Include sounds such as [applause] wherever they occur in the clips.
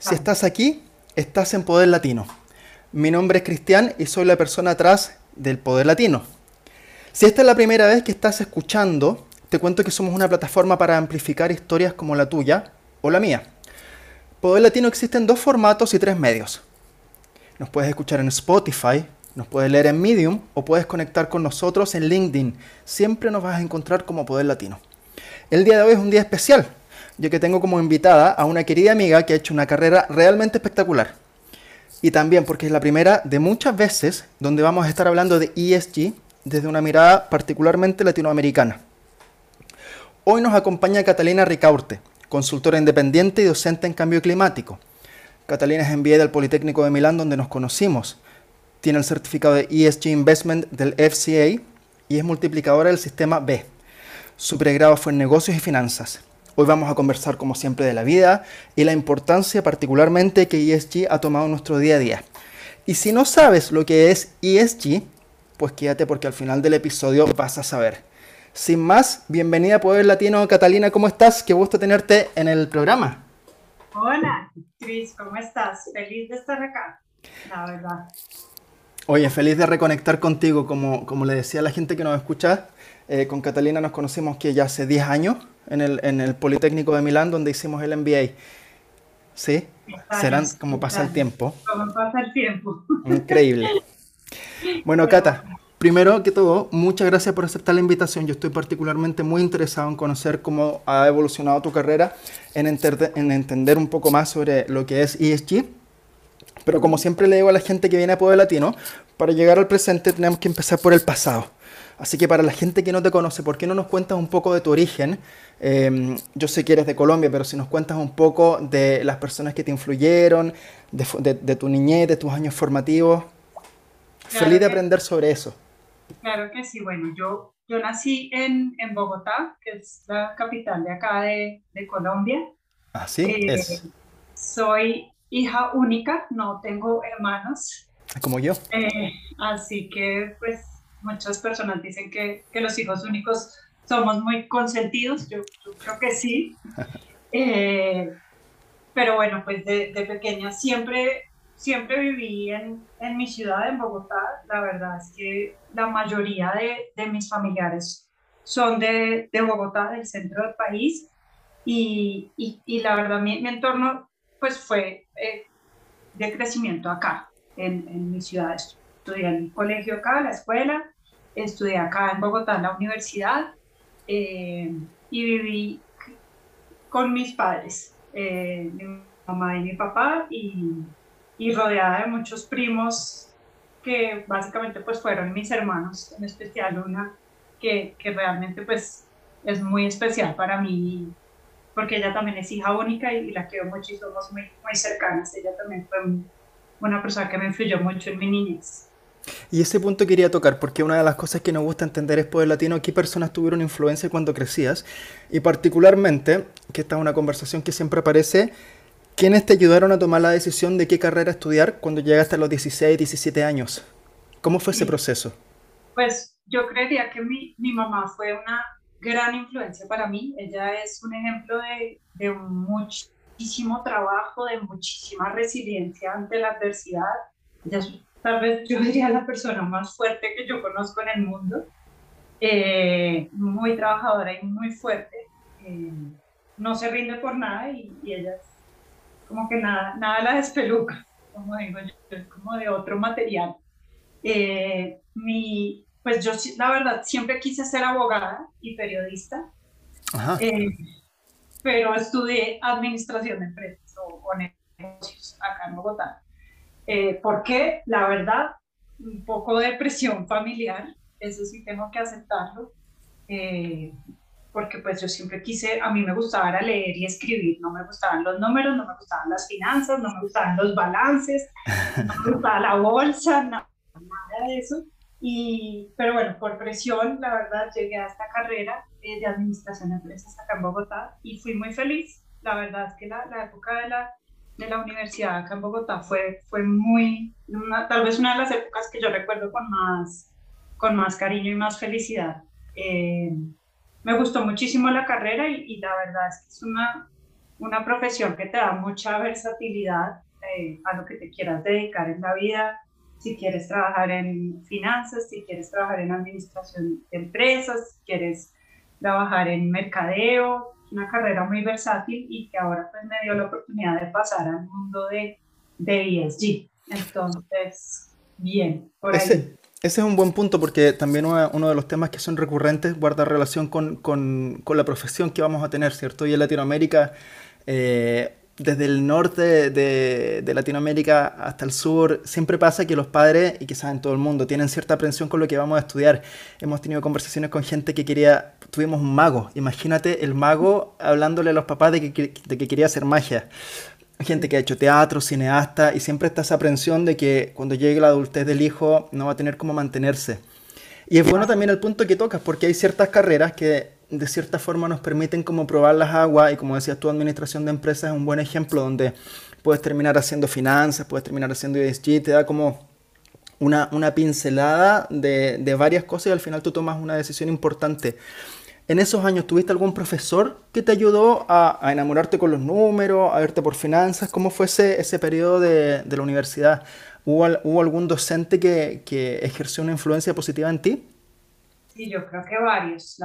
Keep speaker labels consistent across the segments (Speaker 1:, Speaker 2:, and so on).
Speaker 1: Si estás aquí, estás en Poder Latino. Mi nombre es Cristian y soy la persona atrás del Poder Latino. Si esta es la primera vez que estás escuchando, te cuento que somos una plataforma para amplificar historias como la tuya o la mía. Poder Latino existe en dos formatos y tres medios. Nos puedes escuchar en Spotify, nos puedes leer en Medium o puedes conectar con nosotros en LinkedIn. Siempre nos vas a encontrar como Poder Latino. El día de hoy es un día especial yo que tengo como invitada a una querida amiga que ha hecho una carrera realmente espectacular. Y también porque es la primera de muchas veces donde vamos a estar hablando de ESG desde una mirada particularmente latinoamericana. Hoy nos acompaña Catalina Ricaurte, consultora independiente y docente en cambio climático. Catalina es enviada del Politécnico de Milán donde nos conocimos. Tiene el certificado de ESG Investment del FCA y es multiplicadora del sistema B. Su pregrado fue en negocios y finanzas. Hoy vamos a conversar como siempre de la vida y la importancia particularmente que ESG ha tomado en nuestro día a día. Y si no sabes lo que es ESG, pues quédate porque al final del episodio vas a saber. Sin más, bienvenida a Poder Latino, Catalina, ¿cómo estás? Qué gusto tenerte en el programa.
Speaker 2: Hola, Cris, ¿cómo estás? Feliz de estar acá, la verdad.
Speaker 1: Oye, feliz de reconectar contigo, como, como le decía a la gente que nos escucha, eh, con Catalina nos conocemos que ya hace 10 años en el, en el Politécnico de Milán, donde hicimos el MBA. ¿Sí? Serán como pasa el tiempo.
Speaker 2: Como pasa el tiempo.
Speaker 1: Increíble. Bueno, Cata, primero que todo, muchas gracias por aceptar la invitación. Yo estoy particularmente muy interesado en conocer cómo ha evolucionado tu carrera, en, en entender un poco más sobre lo que es ESG. Pero como siempre le digo a la gente que viene a Poder Latino, para llegar al presente tenemos que empezar por el pasado. Así que para la gente que no te conoce, ¿por qué no nos cuentas un poco de tu origen? Em, yo sé que eres de Colombia, pero si nos cuentas un poco de las personas que te influyeron, de, tu niñez, de tus años formativos. Feliz de aprender sobre eso.
Speaker 2: Claro que sí. Bueno, yo, yo nací en, en Bogotá, que es la capital de acá de, de Colombia.
Speaker 1: Así ah, es. Eh,
Speaker 2: soy hija única, no tengo hermanos.
Speaker 1: Como yo.
Speaker 2: Eh, así que, pues, muchas personas dicen que, que los hijos únicos somos muy consentidos, yo, creo que sí. [laughs] Eh, pero bueno, pues de, de, pequeña siempre, siempre viví en, en, mi ciudad, en Bogotá. La verdad es que la mayoría de, de mis familiares son de, de, Bogotá, del centro del país. Y, y, y la verdad, mi, mi, entorno pues fue eh, de crecimiento acá, en, en mi ciudad estudié en el colegio acá, la escuela, estudié acá en Bogotá en la universidad eh, y viví con mis padres, eh, mi mamá y mi papá, y, y, rodeada de muchos primos que básicamente pues fueron mis hermanos, en especial una que, que realmente pues es muy especial para mí porque ella también es hija única y, la quiero mucho y somos muy, muy cercanas. Ella también fue una persona que me influyó mucho en mi niñez.
Speaker 1: Y ese punto quería tocar, porque una de las cosas que nos gusta entender es Poder Latino, qué personas tuvieron influencia cuando crecías, y particularmente, que esta es una conversación que siempre aparece, ¿quiénes te ayudaron a tomar la decisión de qué carrera estudiar cuando llegaste a los 16, 17 años? ¿Cómo fue ese proceso?
Speaker 2: Pues yo creería que mi, mi mamá fue una gran influencia para mí. Ella es un ejemplo de, de muchísimo trabajo, de muchísima resiliencia ante la adversidad. Ella tal vez yo [laughs] diría la persona más fuerte que yo conozco en el mundo, eh, muy trabajadora y muy fuerte, eh, no se rinde por nada y, ella como que nada, nada la despeluca, como digo yo, es como de otro material. Eh, mi, pues yo la verdad siempre quise ser abogada y periodista, pero estudié administración de empresas o, o negocios acá en Bogotá. Eh, porque la verdad, un poco de presión familiar, eso sí tengo que aceptarlo, eh, porque pues yo siempre quise, a mí me gustaba leer y escribir, no me gustaban los números, no me gustaban las finanzas, no me gustaban los balances, [laughs] no me gustaba la bolsa, nada, de eso. Y, pero bueno, por presión, la verdad, llegué a esta carrera eh, de administración de empresas acá en Bogotá y fui muy feliz. La verdad es que la, la época de la de la universidad acá en Bogotá fue, fue muy, tal vez una de las épocas que yo recuerdo con más, con más cariño y más felicidad. Eh, me gustó muchísimo la carrera y, la verdad es que es una, una profesión que te da mucha versatilidad eh, a lo que te quieras dedicar en la vida, si quieres trabajar en finanzas, si quieres trabajar en administración de empresas, si quieres trabajar en mercadeo, una carrera muy versátil y que ahora pues me dio la oportunidad de pasar al mundo de, de ESG. Entonces, bien, por
Speaker 1: ese, ahí. Ese es un buen punto porque también uno, de los temas que son recurrentes guarda relación con, con, con, la profesión que vamos a tener, ¿cierto? Y en Latinoamérica eh, desde el norte de, de, Latinoamérica hasta el sur, siempre pasa que los padres, y quizás en todo el mundo, tienen cierta aprensión con lo que vamos a estudiar. Hemos tenido conversaciones con gente que quería, tuvimos un mago, imagínate el mago hablándole a los papás de que, de que quería hacer magia. Gente que ha hecho teatro, cineasta, y siempre está esa aprensión de que cuando llegue la adultez del hijo no va a tener cómo mantenerse. Y es bueno también el punto que tocas, porque hay ciertas carreras que de cierta forma nos permiten como probar las aguas y como decías tu administración de empresas es un buen ejemplo donde puedes terminar haciendo finanzas, puedes terminar haciendo ESG, te da como una, una pincelada de, de, varias cosas y al final tú tomas una decisión importante. En esos años, ¿tuviste algún profesor que te ayudó a, enamorarte con los números, a verte por finanzas? ¿Cómo fue ese, ese periodo de, de la universidad? ¿Hubo, ¿Hubo, algún docente que, que ejerció una influencia positiva en ti?
Speaker 2: Sí, yo creo que varios.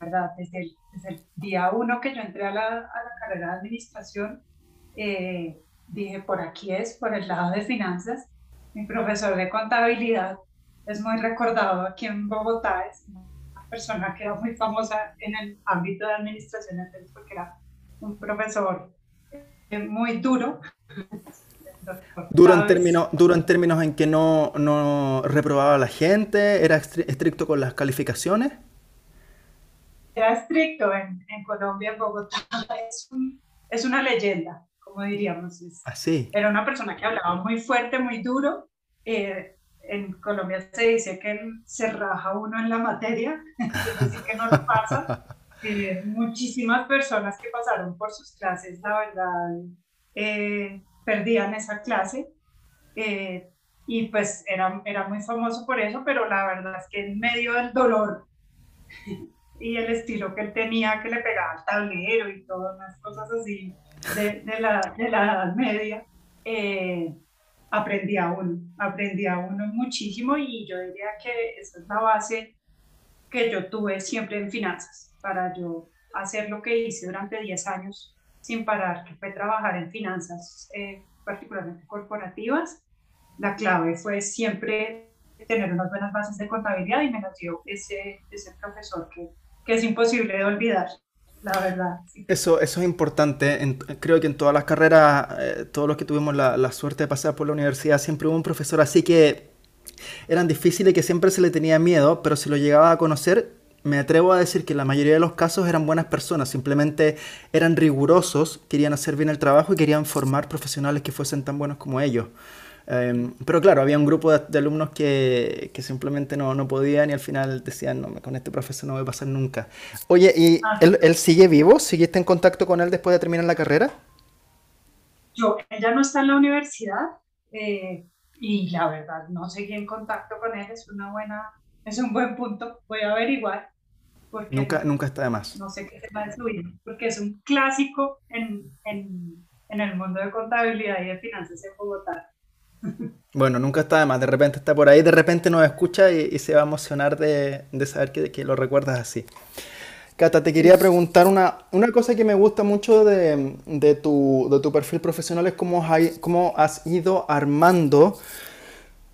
Speaker 2: ¿Verdad? Desde el, desde el día uno que yo entré a la, a la carrera de administración, eh, dije, por aquí es, por el lado de finanzas. Mi profesor de contabilidad es muy recordado aquí en Bogotá, es una persona que era muy famosa en el ámbito de administración, porque era un profesor eh, muy duro. [laughs]
Speaker 1: Duro en, términos, duro en términos en que no, no reprobaba a la gente, era estricto con las calificaciones
Speaker 2: era estricto en, en Colombia, en Bogotá, es, es, una leyenda, como diríamos.
Speaker 1: Así.
Speaker 2: Ah, era una persona que hablaba muy fuerte, muy duro. Eh, en Colombia se dice que se raja uno en la materia, [laughs] así que no lo pasa. Eh, muchísimas personas que pasaron por sus clases, la verdad, eh, perdían esa clase. y pues era, era muy famoso por eso, pero la verdad es que en medio del dolor y el estilo que él tenía, que le pegaba al tablero y todas las cosas así de, de, la, de la Edad Media, eh, aprendía uno, aprendía uno muchísimo y yo diría que esa es la base que yo tuve siempre en finanzas, para yo hacer lo que hice durante 10 años sin parar, que fue trabajar en finanzas, eh, particularmente corporativas. La clave fue siempre tener unas buenas bases de contabilidad y me las dio ese, ese profesor que que es imposible de olvidar. La verdad.
Speaker 1: Eso, eso es importante. creo que en todas las carreras, eh, todos los que tuvimos la, suerte de pasar por la universidad, siempre hubo un profesor así que eran difíciles, que siempre se le tenía miedo, pero si lo llegaba a conocer, me atrevo a decir que en la mayoría de los casos eran buenas personas, simplemente eran rigurosos, querían hacer bien el trabajo y querían formar profesionales que fuesen tan buenos como ellos. Em, pero claro, había un grupo de, alumnos que, que simplemente no, no, podían y al final decían, no, con este profesor no voy a pasar nunca. Oye, ¿y ah. él, él, sigue vivo? ¿Seguiste en contacto con él después de terminar la carrera?
Speaker 2: Yo, ella no está en la universidad eh, y la verdad no seguí en contacto con él, es una buena, es un buen punto, voy a averiguar.
Speaker 1: Porque nunca, nunca está de más.
Speaker 2: No sé qué tema de su vida, porque es un clásico en, en, en el mundo de contabilidad y de finanzas en Bogotá.
Speaker 1: Bueno, nunca está de más, de repente está por ahí, de repente nos escucha y, se va a emocionar de, saber que, lo recuerdas así. Cata, te quería preguntar una, una cosa que me gusta mucho de, tu, de tu, perfil profesional es cómo, cómo has ido armando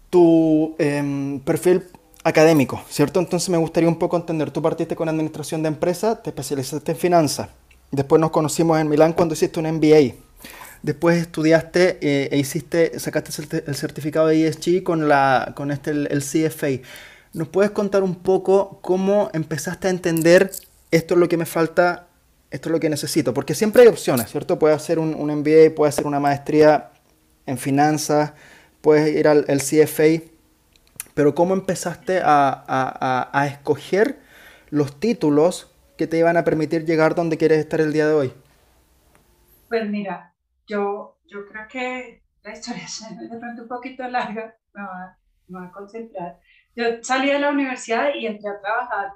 Speaker 1: tu em, perfil académico, ¿cierto? Entonces me gustaría un poco entender, tú partiste con administración de empresas, te especializaste en finanzas, después nos conocimos en Milán cuando hiciste un MBA, Después estudiaste eh, e hiciste, sacaste el certificado de ESG con, la, con este, el, CFA. ¿Nos puedes contar un poco cómo empezaste a entender esto es lo que me falta, esto es lo que necesito? Porque siempre hay opciones, ¿cierto? Puedes hacer un, un MBA, puedes hacer una maestría en finanzas, puedes ir al CFA, pero ¿cómo empezaste a, a, a escoger los títulos que te iban a permitir llegar donde quieres estar el día de hoy?
Speaker 2: Pues mira, yo, yo creo que la historia [laughs] es de pronto un poquito larga, me voy, a, concentrar. Yo salí de la universidad y entré a trabajar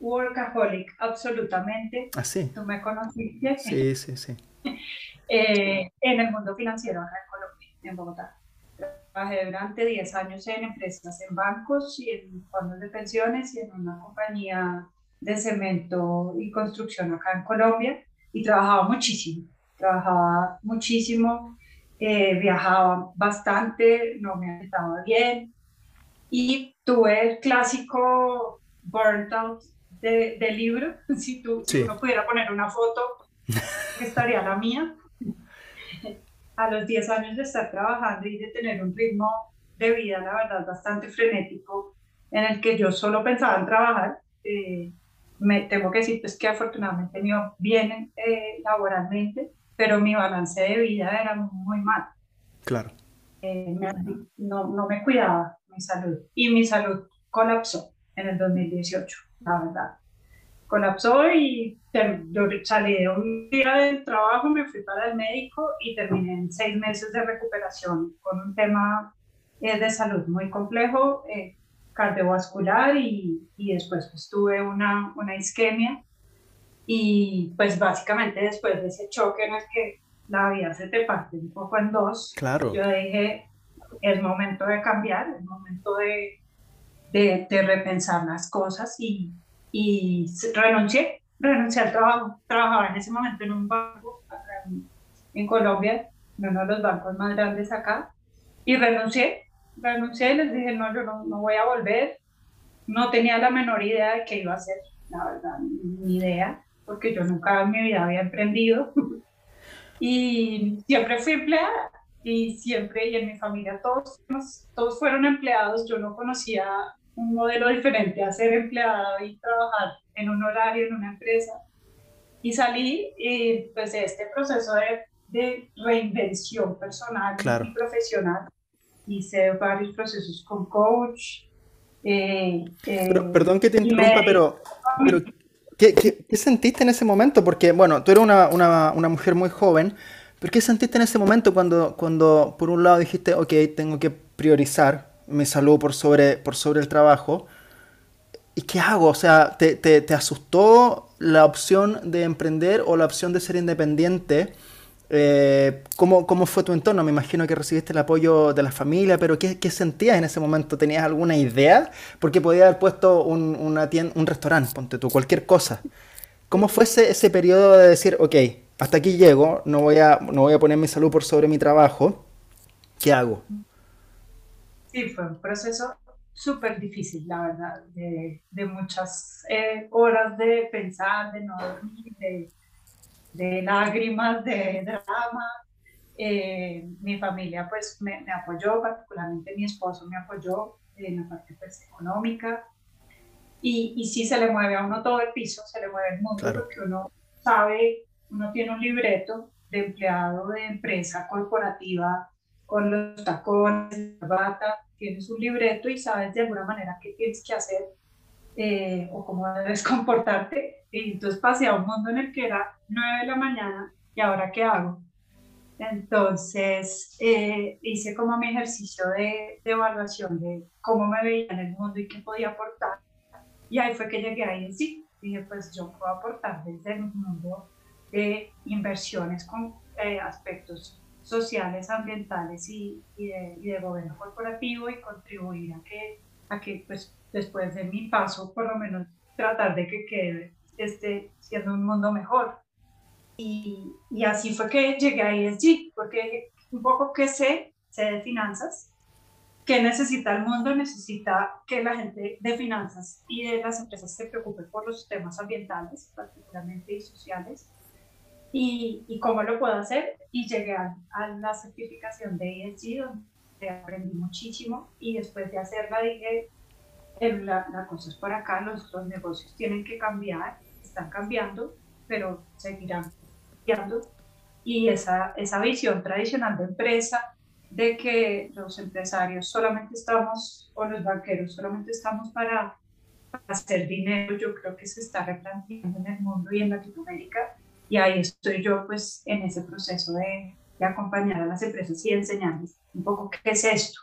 Speaker 2: workaholic, absolutamente.
Speaker 1: ¿Ah, sí?
Speaker 2: Tú me conociste.
Speaker 1: Sí, sí, sí. [laughs]
Speaker 2: eh, en el mundo financiero acá en Colombia, en Bogotá. Trabajé durante 10 años en empresas, en bancos y en fondos de pensiones y en una compañía de cemento y construcción acá en Colombia y trabajaba muchísimo, trabajaba muchísimo, eh, viajaba bastante, no me estaba bien. Y tuve el clásico burnt out de, libro, [laughs] si tú no pudiera poner una foto, [laughs] estaría la mía. [laughs] A los 10 años de estar trabajando y de tener un ritmo de vida, la verdad, bastante frenético, en el que yo solo pensaba en trabajar, eh, me tengo que decir pues, que afortunadamente me iba bien eh, laboralmente, pero mi balance de vida era muy mal.
Speaker 1: Claro.
Speaker 2: Eh, no, no me cuidaba mi salud y mi salud colapsó en el 2018, la verdad. Colapsó y yo salí de un día del trabajo, me fui para el médico y terminé en seis meses de recuperación con un tema eh, de salud muy complejo cardiovascular y, y después pues tuve una, una isquemia y pues básicamente después de ese choque en el que la vida se te parte un poco en dos,
Speaker 1: claro.
Speaker 2: yo dije, es momento de cambiar, es momento de, de, de repensar las cosas y, y, renuncié, renuncié al trabajo. Trabajaba en ese momento en un banco en, en Colombia, uno de los bancos más grandes acá, y renuncié renuncié y les dije, no, yo no, no, voy a volver. No tenía la menor idea de qué iba a hacer, la verdad, ni idea, porque yo nunca en mi vida había emprendido. [laughs] y siempre fui empleada y siempre, y en mi familia todos, todos fueron empleados. Yo no conocía un modelo diferente a ser empleada y trabajar en un horario, en una empresa. Y salí y pues este proceso de, de reinvención personal y profesional hice varios procesos con coach. Eh,
Speaker 1: eh, perdón que te interrumpa, pero, pero ¿qué, qué, sentiste en ese momento? Porque, bueno, tú eres una, una, una, mujer muy joven, pero ¿qué sentiste en ese momento cuando, cuando por un lado dijiste, ok, tengo que priorizar mi salud por sobre, por sobre el trabajo? ¿Y qué hago? O sea, ¿te, te, te asustó la opción de emprender o la opción de ser independiente? Eh, ¿cómo, ¿cómo, fue tu entorno? Me imagino que recibiste el apoyo de la familia, pero ¿qué, qué sentías en ese momento? ¿Tenías alguna idea? Porque podía haber puesto un, una un restaurante, ponte tú, cualquier cosa. ¿Cómo fue ese, ese periodo de decir, ok, hasta aquí llego, no voy, a, no voy a poner mi salud por sobre mi trabajo, ¿qué hago?
Speaker 2: Sí, fue un proceso súper difícil, la verdad, de, de muchas eh, horas de pensar, de no dormir, de de lágrimas, de drama. Eh, mi familia pues me, me, apoyó, particularmente mi esposo me apoyó en la parte pues, económica. Y, y sí se le mueve a uno todo el piso, se le mueve el mundo, porque uno sabe, uno tiene un libreto de empleado de empresa corporativa con los tacones, la bata, tienes un libreto y sabes de alguna manera qué tienes que hacer eh, o cómo debes [laughs] comportarte. Y entonces pasé a un mundo en el que era 9 de la mañana y ahora qué hago. Entonces eh, hice como mi ejercicio de, de, evaluación de cómo me veía en el mundo y qué podía aportar. Y ahí fue que llegué ahí en sí. Dije, pues yo puedo aportar desde el mundo de inversiones con eh, aspectos sociales, ambientales y, y, de, y, de, gobierno corporativo y contribuir a que, a que pues, después de mi paso, por lo menos tratar de que quede este, siendo un mundo mejor. Y, y así fue que llegué a ESG, porque un poco que sé, sé de finanzas, que necesita el mundo, necesita que la gente de finanzas y de las empresas se preocupen por los temas ambientales, particularmente y sociales, y, y cómo lo puedo hacer. Y llegué a, a la certificación de ESG, donde aprendí muchísimo, y después de hacerla dije, la, la, cosa es por acá, los, los, negocios tienen que cambiar, están cambiando, pero seguirán cambiando. Y esa, esa visión tradicional de empresa, de que los empresarios solamente estamos, o los banqueros solamente estamos para, hacer dinero, yo creo que se está replanteando en el mundo y en Latinoamérica. Y ahí estoy yo, pues, en ese proceso de, de acompañar a las empresas y enseñarles un poco qué es esto,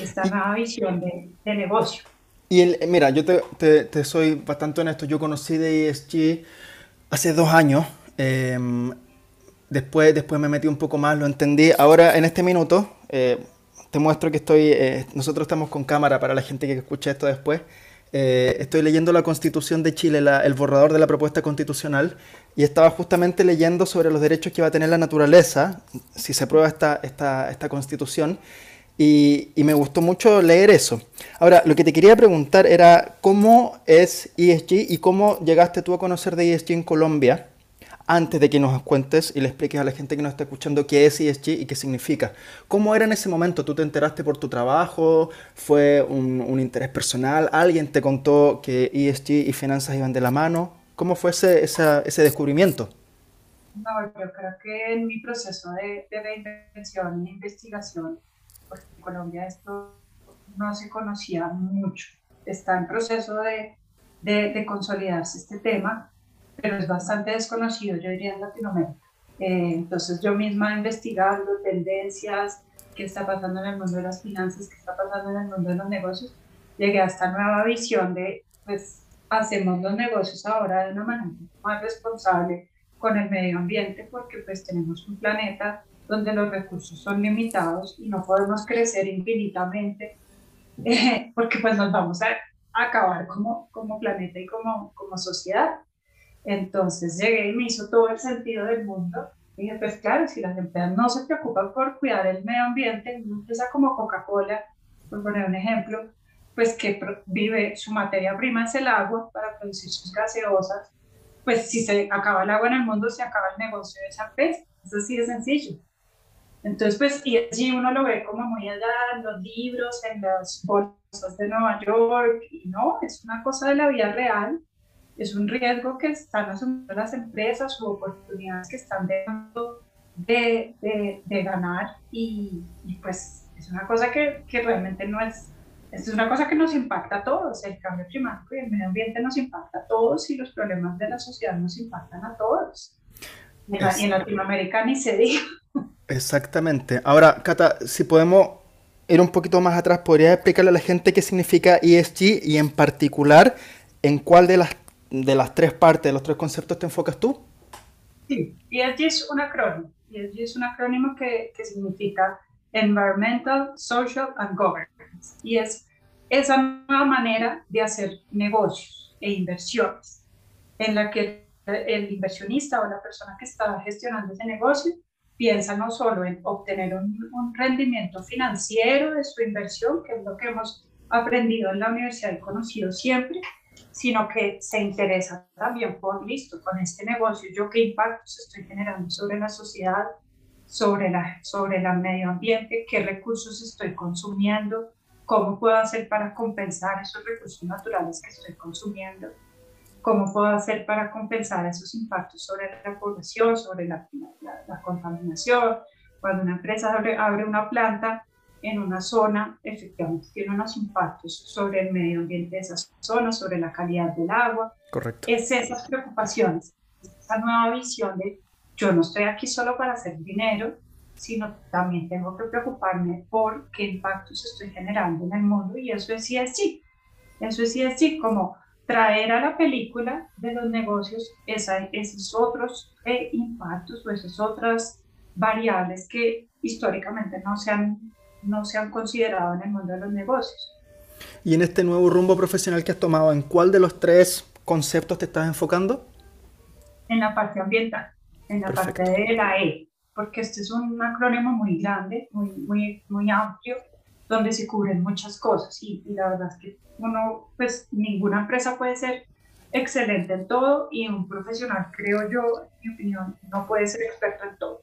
Speaker 2: esta nueva visión de, de negocio.
Speaker 1: Y el, mira, yo te, te, soy bastante honesto, yo conocí de ESG hace dos años. Em, Después, después me metí un poco más, lo entendí. Ahora, en este minuto, eh, te muestro que estoy, eh, nosotros estamos con cámara para la gente que escuche esto después. Eh, estoy leyendo la Constitución de Chile, el borrador de la propuesta constitucional, y estaba justamente leyendo sobre los derechos que va a tener la naturaleza si se aprueba esta, esta, esta Constitución. Y, y, me gustó mucho leer eso. Ahora, lo que te quería preguntar era cómo es ESG y cómo llegaste tú a conocer de ESG en Colombia antes de que nos cuentes y le expliques a la gente que nos está escuchando qué es ESG y qué significa. ¿Cómo era en ese momento? ¿Tú te enteraste por tu trabajo? ¿Fue un, interés personal? ¿Alguien te contó que ESG y finanzas iban de la mano? ¿Cómo fue ese, ese descubrimiento?
Speaker 2: No, yo creo que en mi proceso de, de reinvención e investigación, porque en Colombia esto no se conocía mucho. Está en proceso de, de, de consolidarse este tema pero es bastante desconocido, yo diría, en Latinoamérica. Eh, entonces yo misma investigando tendencias, qué está pasando en el mundo de las finanzas, qué está pasando en el mundo de los negocios, llegué a esta nueva visión de, pues, hacemos los negocios ahora de una manera más responsable con el medio ambiente, porque pues tenemos un planeta donde los recursos son limitados y no podemos crecer infinitamente, eh, porque pues nos vamos a acabar como, como planeta y como, como sociedad. Entonces llegué y me hizo todo el sentido del mundo. Y dije, pues claro, si las empresas no se preocupan por cuidar el medio ambiente, una empresa como Coca-Cola, por poner un ejemplo, pues que vive, su materia prima es el agua para producir sus gaseosas, pues si se acaba el agua en el mundo, se acaba el negocio de esa empresa. Eso sí es sencillo. Entonces, pues, y allí uno lo ve como muy allá en los libros, en las bolsas de Nueva York, y no, es una cosa de la vida real es un riesgo que están asumiendo las empresas o oportunidades que están dejando de, de, ganar y, pues es una cosa que, que, realmente no es, es una cosa que nos impacta a todos, el cambio climático y el medio ambiente nos impacta a todos y los problemas de la sociedad nos impactan a todos. Y en, Latinoamérica ni se diga.
Speaker 1: Exactamente. Ahora, Cata, si podemos ir un poquito más atrás, ¿podrías explicarle a la gente qué significa ESG y en particular en cuál de las de las tres partes, de los tres conceptos te enfocas tú?
Speaker 2: Sí, ESG es un acrónimo. ESG es un acrónimo que, que significa Environmental, Social and Governance. Y es esa nueva manera de hacer negocios e inversiones en la que el inversionista o la persona que está gestionando ese negocio piensa no solo en obtener un, un, rendimiento financiero de su inversión, que es lo que hemos aprendido en la universidad y conocido siempre, sino que se interesa también por, listo, con este negocio, yo qué impactos estoy generando sobre la sociedad, sobre, la, sobre el medio ambiente, qué recursos estoy consumiendo, cómo puedo hacer para compensar esos recursos naturales que estoy consumiendo, cómo puedo hacer para compensar esos impactos sobre la población, sobre la, la, contaminación. Cuando una empresa abre, abre una planta, en una zona efectivamente tiene unos impactos sobre el medio ambiente de esa zona, sobre la calidad del agua.
Speaker 1: Correcto.
Speaker 2: Es esas preocupaciones, esa nueva visión de yo no estoy aquí solo para hacer dinero, sino también tengo que preocuparme por qué impactos estoy generando en el mundo y eso es sí, Eso es sí, como traer a la película de los negocios esa, esos otros eh, impactos o esas otras variables que históricamente no se han no se han considerado en el mundo de los negocios.
Speaker 1: Y en este nuevo rumbo profesional que has tomado, ¿en cuál de los tres conceptos te estás enfocando?
Speaker 2: En la parte ambiental, en la parte de la E, porque este es un acrónimo muy grande, muy, muy, muy amplio, donde se cubren muchas cosas y, la verdad es que uno, pues ninguna empresa puede ser excelente en todo y un profesional, creo yo, en mi opinión, no puede ser experto en todo.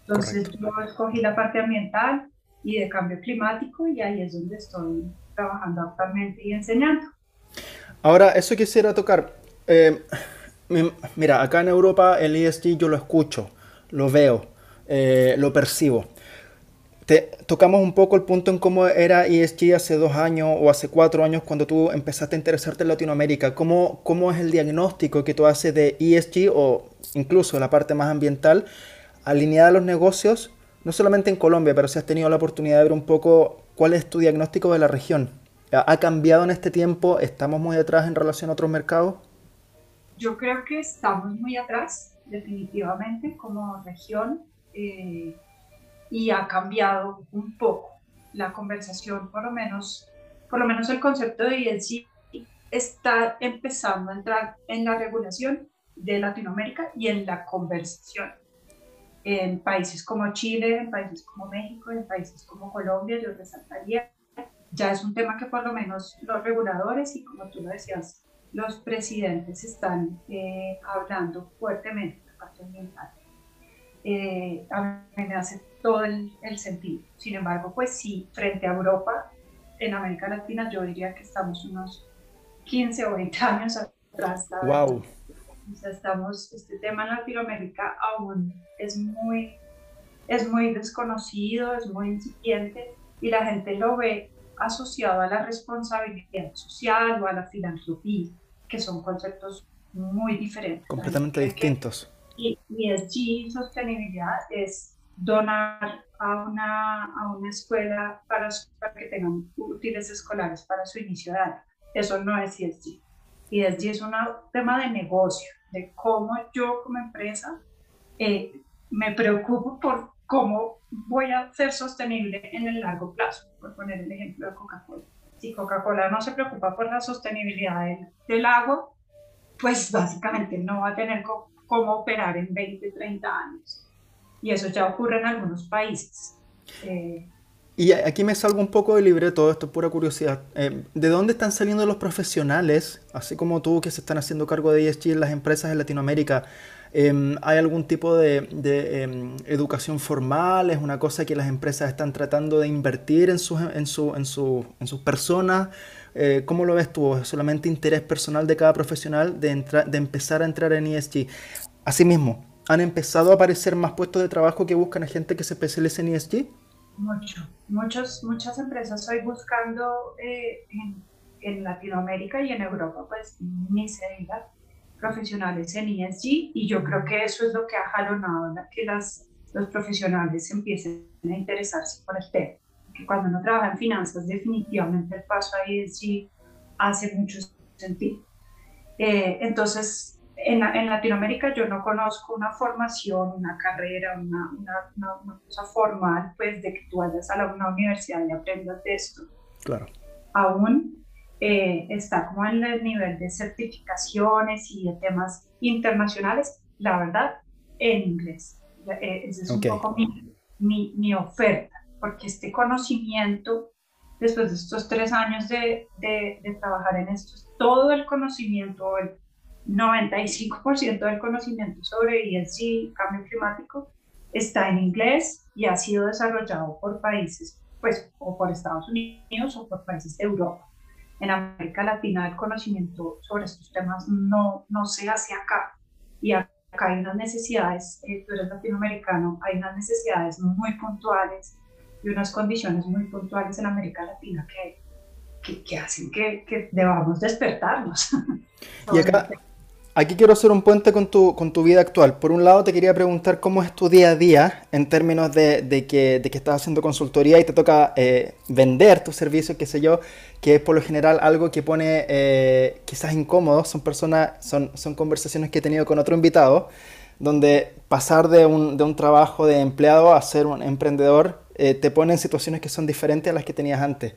Speaker 2: Entonces yo escogí la parte ambiental, y de cambio climático y ahí es donde estoy trabajando actualmente y enseñando.
Speaker 1: Ahora, eso quisiera tocar. Eh, mira, acá en Europa el ESG yo lo escucho, lo veo, eh, lo percibo. Te, tocamos un poco el punto en cómo era ESG hace dos años o hace cuatro años cuando tú empezaste a interesarte en Latinoamérica. ¿Cómo, cómo es el diagnóstico que tú haces de ESG o incluso la parte más ambiental alineada a los negocios no solamente en Colombia, pero si has tenido la oportunidad de ver un poco cuál es tu diagnóstico de la región. ¿Ha cambiado en este tiempo? ¿Estamos muy atrás en relación a otros mercados?
Speaker 2: Yo creo que estamos muy atrás. definitivamente como región eh, y ha cambiado un poco la conversación, por lo menos, por lo menos el concepto de ESG está empezando a entrar en la regulación de Latinoamérica y en la conversación. En países como Chile, en países como México, en países como Colombia, yo resaltaría, ya es un tema que por lo menos los reguladores y como tú lo decías, los presidentes están eh, hablando fuertemente de la parte ambiental. Eh, a mí me hace todo el, el, sentido. Sin embargo, pues sí, frente a Europa, en América Latina, yo diría que estamos unos 15 o 20 años atrás.
Speaker 1: ¡Wow!
Speaker 2: O sea, estamos, este tema en Latinoamérica aún es muy, es muy desconocido, es muy incipiente y la gente lo ve asociado a la responsabilidad social o a la filantropía, que son conceptos muy diferentes.
Speaker 1: Completamente distintos.
Speaker 2: Y ESG, sostenibilidad, es donar a una, a una escuela para, para que tengan útiles escolares para su inicio de año. Eso no es ESG. ESG es un tema de negocio, de cómo yo como empresa eh, me preocupo por cómo voy a ser sostenible en el largo plazo, por poner el ejemplo de Coca-Cola. Si Coca-Cola no se preocupa por la sostenibilidad del, agua, pues básicamente no va a tener cómo operar en 20, 30 años. Y eso ya ocurre en algunos países.
Speaker 1: Eh, y aquí me salgo un poco del libreto, esto es pura curiosidad. Eh, ¿De dónde están saliendo los profesionales, así como tú, que se están haciendo cargo de ESG en las empresas en Latinoamérica? Em, ¿Hay algún tipo de, em, educación formal? ¿Es una cosa que las empresas están tratando de invertir en, sus, su, en, su, personas? Eh, ¿Cómo lo ves tú? ¿Es solamente interés personal de cada profesional de, de empezar a entrar en ESG? Asimismo, ¿han empezado a aparecer más puestos de trabajo que buscan a gente que se especialice en ESG?
Speaker 2: Mucho. Muchos, muchas empresas hoy buscando eh, en, Latinoamérica y en Europa, pues ni se diga profesionales en ESG y yo creo que eso es lo que ha jalonado a que las, los profesionales empiecen a interesarse por el tema. Que cuando uno trabaja en finanzas, definitivamente el paso a ESG hace mucho sentido. Eh, entonces, en, en, Latinoamérica yo no conozco una formación, una carrera, una, una, una, cosa formal, pues de que tú vayas a la, una universidad y aprendas de esto.
Speaker 1: Claro.
Speaker 2: Aún eh, está como en el nivel de certificaciones y de temas internacionales, la verdad, en inglés. Eh, esa es un poco mi, mi, mi, oferta, porque este conocimiento, después de estos tres años de, de, de trabajar en esto, todo el conocimiento, el 95% del conocimiento sobre ESG, cambio climático, está en inglés y ha sido desarrollado por países, pues, o por Estados Unidos o por países de Europa en América Latina el conocimiento sobre estos temas no, no se hace acá. Y acá hay unas necesidades, eh, tú eres latinoamericano, hay unas necesidades muy puntuales y unas condiciones muy puntuales en América Latina que, que, que hacen que, que, debamos despertarnos.
Speaker 1: y acá, [laughs] Aquí quiero hacer un puente con tu, con tu vida actual. Por un lado, te quería preguntar cómo es tu día a día en términos de, de, que, de que, estás haciendo consultoría y te toca eh, vender tus servicios, qué sé yo, que es por lo general algo que pone eh, quizás incómodo. Son personas, son, son conversaciones que he tenido con otro invitado, donde pasar de un, de un trabajo de empleado a ser un emprendedor eh, te pone en situaciones que son diferentes a las que tenías antes.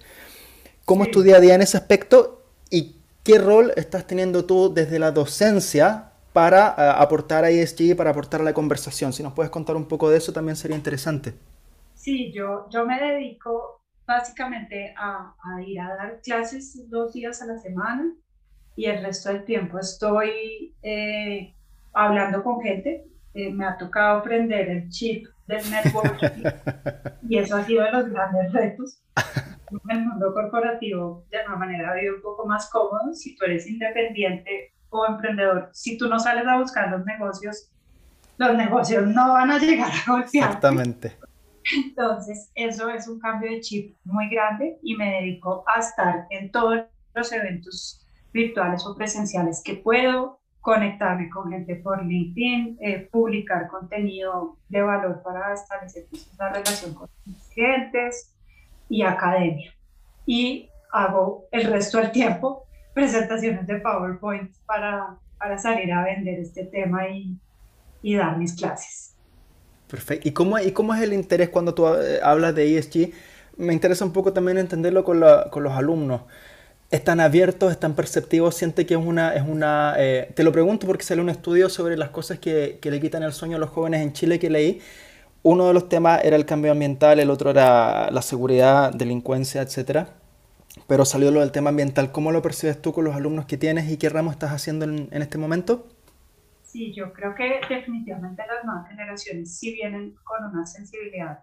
Speaker 1: ¿Cómo sí. es tu día a día en ese aspecto? ¿Y ¿Qué rol estás teniendo tú desde la docencia para uh, aportar a ESG, para aportar a la conversación? Si nos puedes contar un poco de eso también sería interesante.
Speaker 2: Sí, yo, yo me dedico básicamente a, a ir a dar clases dos días a la semana y el resto del tiempo estoy eh, hablando con gente. Eh, me ha tocado aprender el chip del networking [laughs] y eso ha sido de los grandes retos en el mundo corporativo de alguna manera vive un poco más cómodo si tú eres independiente o emprendedor. Si tú no sales a buscar los negocios, los negocios no van a llegar a golpear.
Speaker 1: Exactamente.
Speaker 2: Entonces, eso es un cambio de chip muy grande y me dedico a estar en todos los eventos virtuales o presenciales que puedo, conectarme con gente por LinkedIn, eh, publicar contenido de valor para establecer una relación con mis clientes, y academia. Y hago el resto del tiempo presentaciones de PowerPoint para, para salir a vender este tema y, y dar mis clases.
Speaker 1: Perfecto. ¿Y cómo, ¿Y cómo es el interés cuando tú eh, hablas de ESG? Me interesa un poco también entenderlo con, con los alumnos. ¿Están abiertos, están perceptivos? ¿Siente que es una... Es una eh, te lo pregunto porque salió un estudio sobre las cosas que, que, le quitan el sueño a los jóvenes en Chile que leí. Uno de los temas era el cambio ambiental, el otro era la seguridad, delincuencia, etc. Pero salió lo del tema ambiental. ¿Cómo lo percibes tú con los alumnos que tienes y qué ramo estás haciendo en, este momento?
Speaker 2: Sí, yo creo que definitivamente las nuevas generaciones sí vienen con una sensibilidad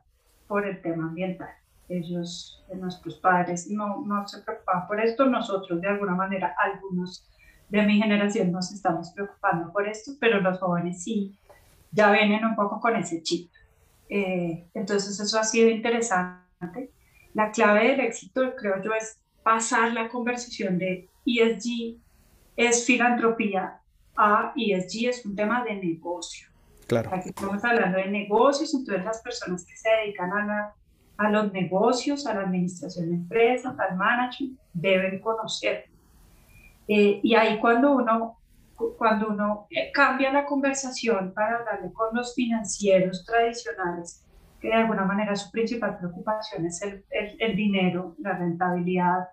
Speaker 2: por el tema ambiental. Ellos, eh, nuestros padres, no, no se preocupaban por esto. Nosotros, de alguna manera, algunos de mi generación nos estamos preocupando por esto, pero los jóvenes sí ya vienen un poco con ese chip. Eh, entonces, eso ha sido interesante. La clave del éxito, creo yo, es pasar la conversación de ESG es filantropía a ESG es un tema de negocio.
Speaker 1: Claro.
Speaker 2: Aquí estamos hablando de negocios, entonces las personas que se dedican a, a los negocios, a la administración de empresas, al management, deben conocer. Eh, y ahí cuando uno, cuando uno eh, cambia la conversación para hablarle con los financieros tradicionales, que de alguna manera su principal preocupación es el, el, el dinero, la rentabilidad,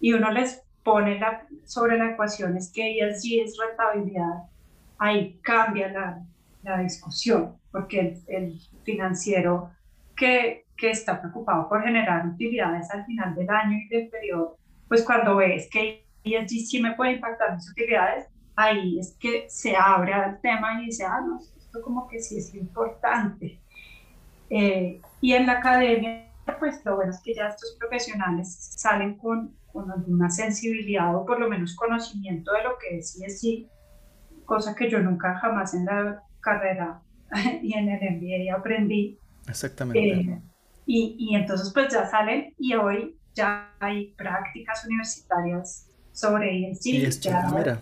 Speaker 2: y uno les pone la, sobre la ecuación es que ESG es rentabilidad, ahí cambia la, la discusión, porque el, financiero que, que, está preocupado por generar utilidades al final del año y del periodo, pues cuando ves que ESG sí me puede impactar mis utilidades, ahí es que se abre al tema y dice, ah, no, esto como que sí es importante. Eh, y en la academia, pues lo bueno es que ya estos profesionales salen con con alguna sensibilidad o por lo menos conocimiento de lo que es sí, cosa que yo nunca jamás en la carrera [laughs] y en el MBA aprendí.
Speaker 1: Exactamente.
Speaker 2: Eh, y, y, entonces pues ya salen y hoy ya hay prácticas universitarias sobre ESG, ya la,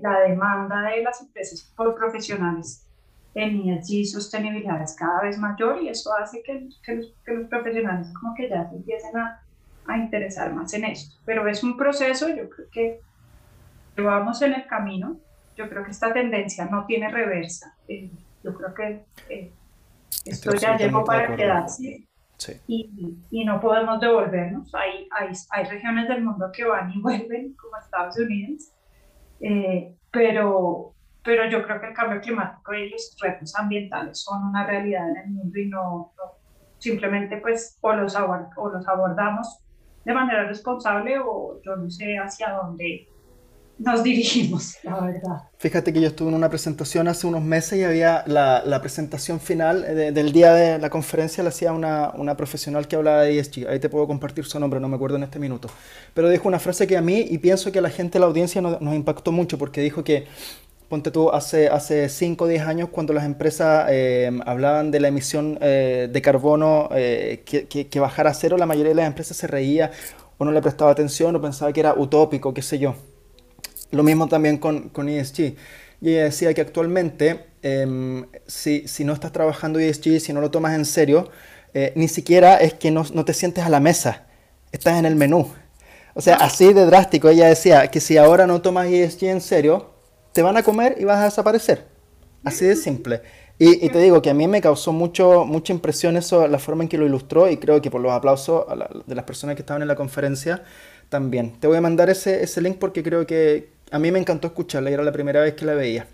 Speaker 2: la, demanda de las empresas por profesionales en ESG y sostenibilidad es cada vez mayor y eso hace que, que, los, que los profesionales como que ya se empiecen a a interesar más en esto. Pero es un proceso, yo creo que vamos en el camino, yo creo que esta tendencia no tiene reversa, eh, yo creo que eh, esto ya llegó para quedarse y, y, no podemos devolvernos. Hay, hay, hay, regiones del mundo que van y [laughs] vuelven, como Estados Unidos, eh, pero, pero yo creo que el cambio climático y los retos ambientales son una realidad en el mundo y no, simplemente pues o los, o los abordamos de manera responsable o yo no sé hacia dónde nos dirigimos, la verdad.
Speaker 1: Fíjate que yo estuve en una presentación hace unos meses y había la, la presentación final del día de la conferencia, la hacía una, una, profesional que hablaba de ESG. Ahí te puedo compartir su nombre, no me acuerdo en este minuto. Pero dijo una frase que a mí, y pienso que a la gente de la audiencia nos, nos impactó mucho, porque dijo que Ponte tú, hace, hace 5 o 10 años cuando las empresas eh, hablaban de la emisión eh, de carbono eh, que, que, bajara a cero, la mayoría de las empresas se reía o no le prestaba atención o pensaba que era utópico, qué sé yo. Lo mismo también con, con ESG. Y ella decía que actualmente, em, si, si, no estás trabajando ESG, si no lo tomas en serio, ni siquiera es que no, no te sientes a la mesa, estás en el menú. O sea, así de drástico. Ella decía que si ahora no tomas ESG en serio, te van a comer y vas a desaparecer. Así de simple. Y, te digo que a mí me causó mucho, mucha impresión eso, la forma en que lo ilustró y creo que por los aplausos de las personas que estaban en la conferencia también. Te voy a mandar ese, ese link porque creo que a mí me encantó escucharla y era la primera vez que la veía.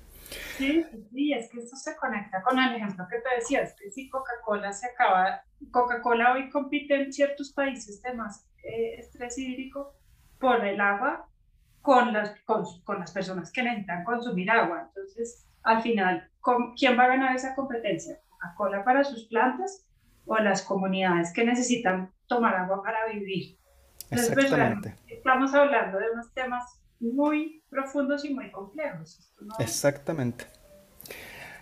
Speaker 2: Sí, sí, es que esto se conecta con el ejemplo que te decía, es que si Coca-Cola se acaba, Coca-Cola hoy compite en ciertos países de más eh, estrés hídrico por el agua con las, con, con las personas que necesitan consumir agua. Entonces, al final, ¿quién va a ganar esa competencia? ¿Coca-Cola para sus plantas o las comunidades que necesitan tomar agua para vivir? Entonces, pues, Exactamente. estamos hablando de unos temas muy profundos y muy complejos.
Speaker 1: Exactamente.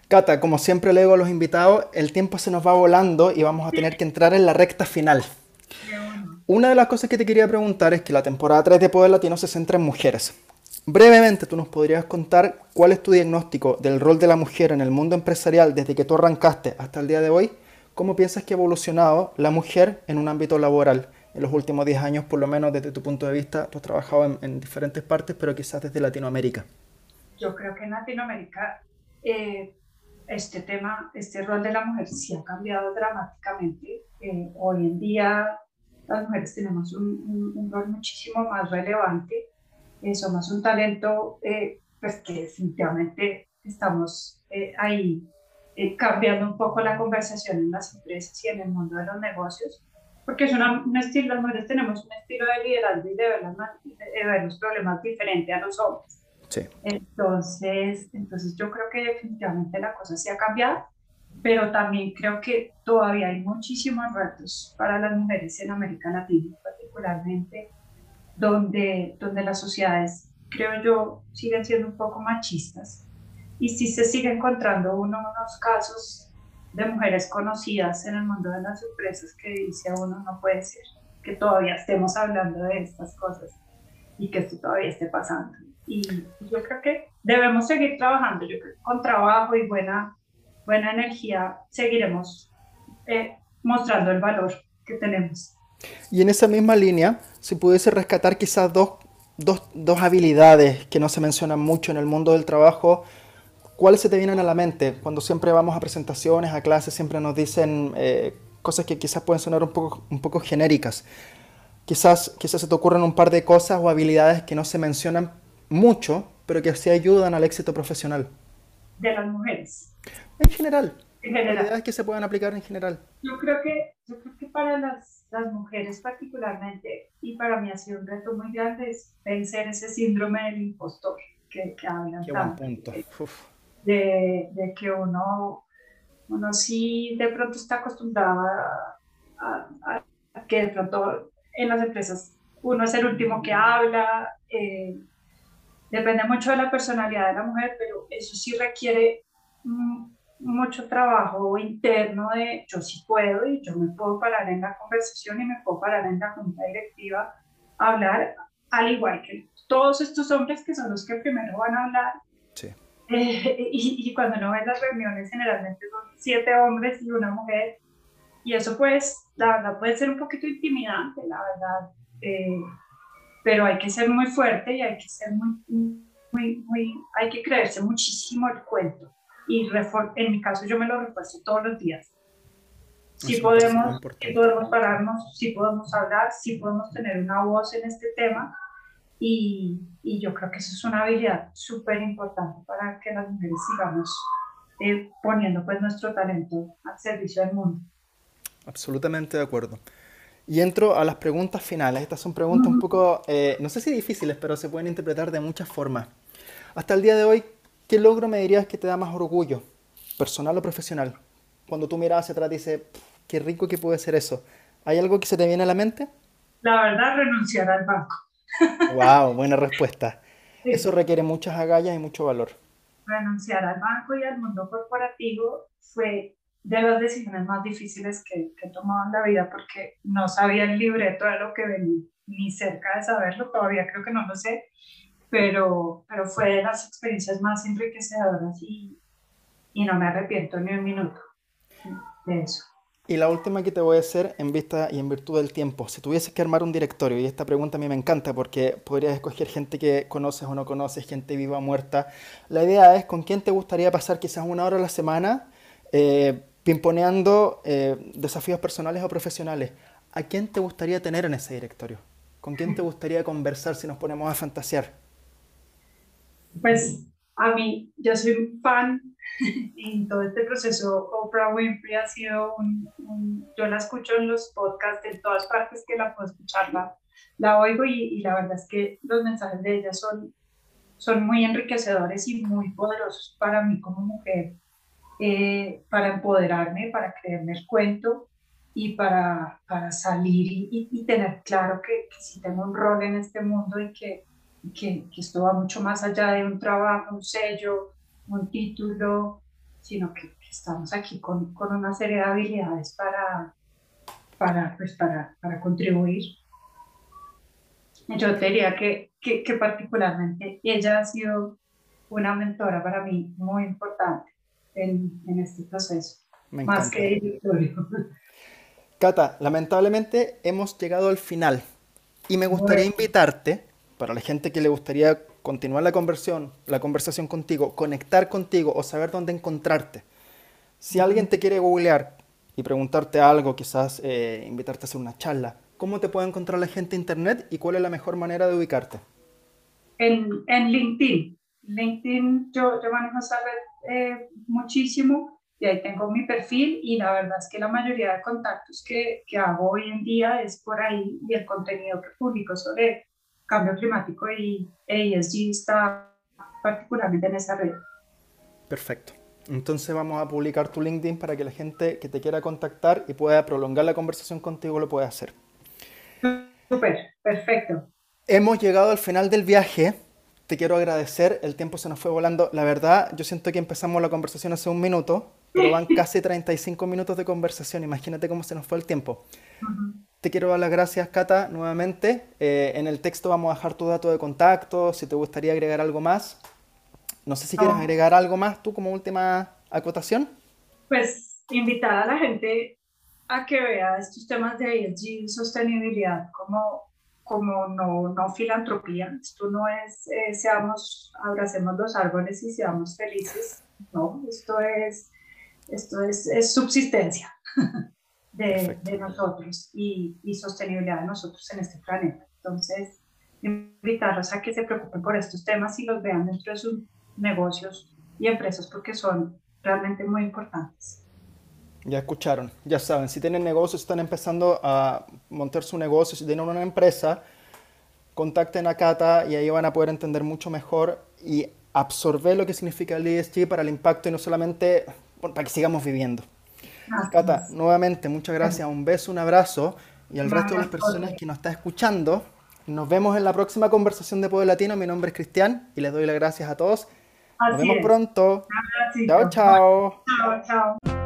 Speaker 1: Cata, como siempre le digo a los invitados, el tiempo se nos va volando y vamos a tener que entrar en la recta final. Una de las cosas que te quería preguntar es que la temporada 3 de Poder Latino se centra en mujeres. Brevemente, ¿tú nos podrías contar cuál es tu diagnóstico del rol de la mujer en el mundo empresarial desde que tú arrancaste hasta el día de hoy? ¿Cómo piensas que ha evolucionado la mujer en un ámbito laboral en los últimos 10 años, por lo menos desde tu punto de vista? Tú has trabajado en, diferentes partes, pero quizás desde Latinoamérica.
Speaker 2: Yo creo que en Latinoamérica eh, este tema, este rol de la mujer sí ha cambiado dramáticamente. Eh, hoy en día las mujeres tenemos un, un, rol muchísimo más relevante, eh, somos un talento eh, pues que definitivamente estamos ahí cambiando un poco la conversación en las empresas y en el mundo de los negocios, porque una, un estilo, las mujeres tenemos un estilo de liderazgo y de ver, de ver los problemas diferente a los hombres. Entonces, entonces yo creo que definitivamente la cosa se ha cambiado, pero también creo que todavía hay muchísimos retos para las mujeres en América Latina, particularmente, donde, donde las sociedades, creo yo, siguen siendo un poco machistas. Y sí se sigue encontrando uno, unos casos de mujeres conocidas en el mundo de las empresas que dice a uno no puede ser que todavía estemos hablando de estas cosas y que esto todavía esté pasando. Y yo creo que debemos seguir trabajando. Yo creo que con trabajo y buena, buena energía seguiremos eh, mostrando el valor que tenemos.
Speaker 1: Y en esa misma línea, si pudiese rescatar quizás dos, dos, dos habilidades que no se mencionan mucho en el mundo del trabajo, ¿cuáles se te vienen a la mente? Cuando siempre vamos a presentaciones, a clases, siempre nos dicen eh, cosas que quizás pueden sonar un poco, un poco genéricas. Quizás, quizás se te ocurren un par de cosas o habilidades que no se mencionan mucho, pero que sí ayudan al éxito profesional.
Speaker 2: De las mujeres.
Speaker 1: En general. En general. que se puedan aplicar en general.
Speaker 2: Yo creo que, yo creo que para las, las mujeres particularmente, y para mí ha sido un reto muy grande, es vencer ese síndrome del impostor que, que hablan tanto. De, de, que uno, uno sí de pronto está acostumbrado a, a, que de pronto en las empresas uno es el último que habla, eh, Depende mucho de la personalidad de la mujer, pero eso sí requiere mucho trabajo interno de yo sí puedo y yo me puedo parar en la conversación y me puedo parar en la junta directiva a hablar, al igual que todos estos hombres que son los que primero van a hablar. Sí. [laughs] Eh, y, y, cuando uno ve las reuniones, generalmente son siete hombres y una mujer. Y eso, pues, la verdad, puede ser un poquito intimidante, la verdad. Eh, pero hay que ser muy fuerte y hay que ser muy, muy, muy, hay que creerse muchísimo el cuento. Y en mi caso yo me lo refuerzo todos los días. Si podemos, si podemos pararnos, si podemos hablar, si podemos tener una voz en este tema. Y, y yo creo que eso es una habilidad súper importante para que las mujeres sigamos eh, poniendo pues nuestro talento al servicio del mundo.
Speaker 1: Absolutamente de acuerdo. Y entro a las preguntas finales. Estas son preguntas un poco, eh, no sé si difíciles, pero se pueden interpretar de muchas formas. Hasta el día de hoy, ¿qué logro me dirías que te da más orgullo, personal o profesional? Cuando tú miras hacia atrás y dices, qué rico que puede ser eso. ¿Hay algo que se te viene a la mente?
Speaker 2: La verdad, renunciar al banco.
Speaker 1: ¡Wow! Buena respuesta. Eso requiere muchas agallas y mucho valor.
Speaker 2: Renunciar al banco y al mundo corporativo fue de las decisiones más difíciles que, que he tomado en la vida porque no sabía el libreto de lo que venía, ni cerca de saberlo, todavía creo que no lo sé, pero, pero fue de las experiencias más enriquecedoras y, y no me arrepiento ni un minuto de eso.
Speaker 1: Y la última que te voy a hacer en vista y en virtud del tiempo. Si tuvieses que armar un directorio, y esta pregunta a mí me encanta porque podrías escoger gente que conoces o no conoces, gente viva o muerta. La idea es con quién te gustaría pasar quizás una hora a la semana eh, pimponeando eh, desafíos personales o profesionales. ¿A quién te gustaría tener en ese directorio? ¿Con quién te [laughs] gustaría conversar si nos ponemos a fantasear?
Speaker 2: Pues a mí, yo soy un fan en todo este proceso. Oprah Winfrey ha sido un, yo la escucho en los podcasts de todas partes que la puedo escuchar, la, oigo y, y, la verdad es que los mensajes de ella son, son muy enriquecedores y muy poderosos para mí como mujer eh, para empoderarme, para creerme el cuento y para, para salir y, tener claro que, que sí tengo un rol en este mundo y que, que, que, esto va mucho más allá de un trabajo, un sello, un título, sino que, estamos aquí con, con, una serie de habilidades para, para, pues para, para contribuir. Yo te diría que, que, que particularmente ella ha sido una mentora para mí muy importante en, en este proceso, más que el [laughs]
Speaker 1: Cata, lamentablemente hemos llegado al final y me gustaría invitarte, para la gente que le gustaría continuar la conversión, la conversación contigo, conectar contigo o saber dónde encontrarte, Si alguien te quiere googlear y preguntarte algo, quizás eh, invitarte a hacer una charla, ¿cómo te puede encontrar la gente en internet y cuál es la mejor manera de ubicarte?
Speaker 2: En, en LinkedIn. LinkedIn, yo, yo manejo esa red eh, muchísimo y ahí tengo mi perfil y la verdad es que la mayoría de contactos que, que hago hoy en día es por ahí y el contenido que publico sobre cambio climático y ESG está particularmente en esa red.
Speaker 1: Perfecto. Entonces vamos a publicar tu LinkedIn para que la gente que te quiera contactar y pueda prolongar la conversación contigo lo pueda hacer.
Speaker 2: Súper, perfecto.
Speaker 1: Hemos llegado al final del viaje. Te quiero agradecer. El tiempo se nos fue volando. La verdad, yo siento que empezamos la conversación hace un minuto, pero van [laughs] casi 35 minutos de conversación. Imagínate cómo se nos fue el tiempo. Te quiero dar las gracias, Cata, nuevamente. Eh, en el texto vamos a dejar tu dato de contacto, si te gustaría agregar algo más. No sé si quieres ah. agregar algo más tú como última acotación.
Speaker 2: Pues invitar a la gente a que vea estos temas de ESG, sostenibilidad, como, como no, no filantropía. Esto no es, eh, seamos, abracemos los árboles y seamos felices. No, esto es, esto es, es subsistencia [laughs] de, de, nosotros y, y sostenibilidad de nosotros en este planeta. Entonces, invitarlos a que se preocupen por estos temas y los vean dentro de sus negocios y empresas porque son realmente muy importantes.
Speaker 1: Ya escucharon, ya saben, si tienen negocios, están empezando a montar su negocio, si tienen una empresa, contacten a Cata y ahí van a poder entender mucho mejor y absorber lo que significa el ESG para el impacto y no solamente para que sigamos viviendo. Cata, nuevamente, muchas gracias, un beso, un abrazo y al resto de las personas que nos están escuchando, nos vemos en la próxima conversación de Poder Latino. Mi nombre es Cristian y les doy las gracias a todos. Nos vemos pronto. Chao, chao. Chao, chao.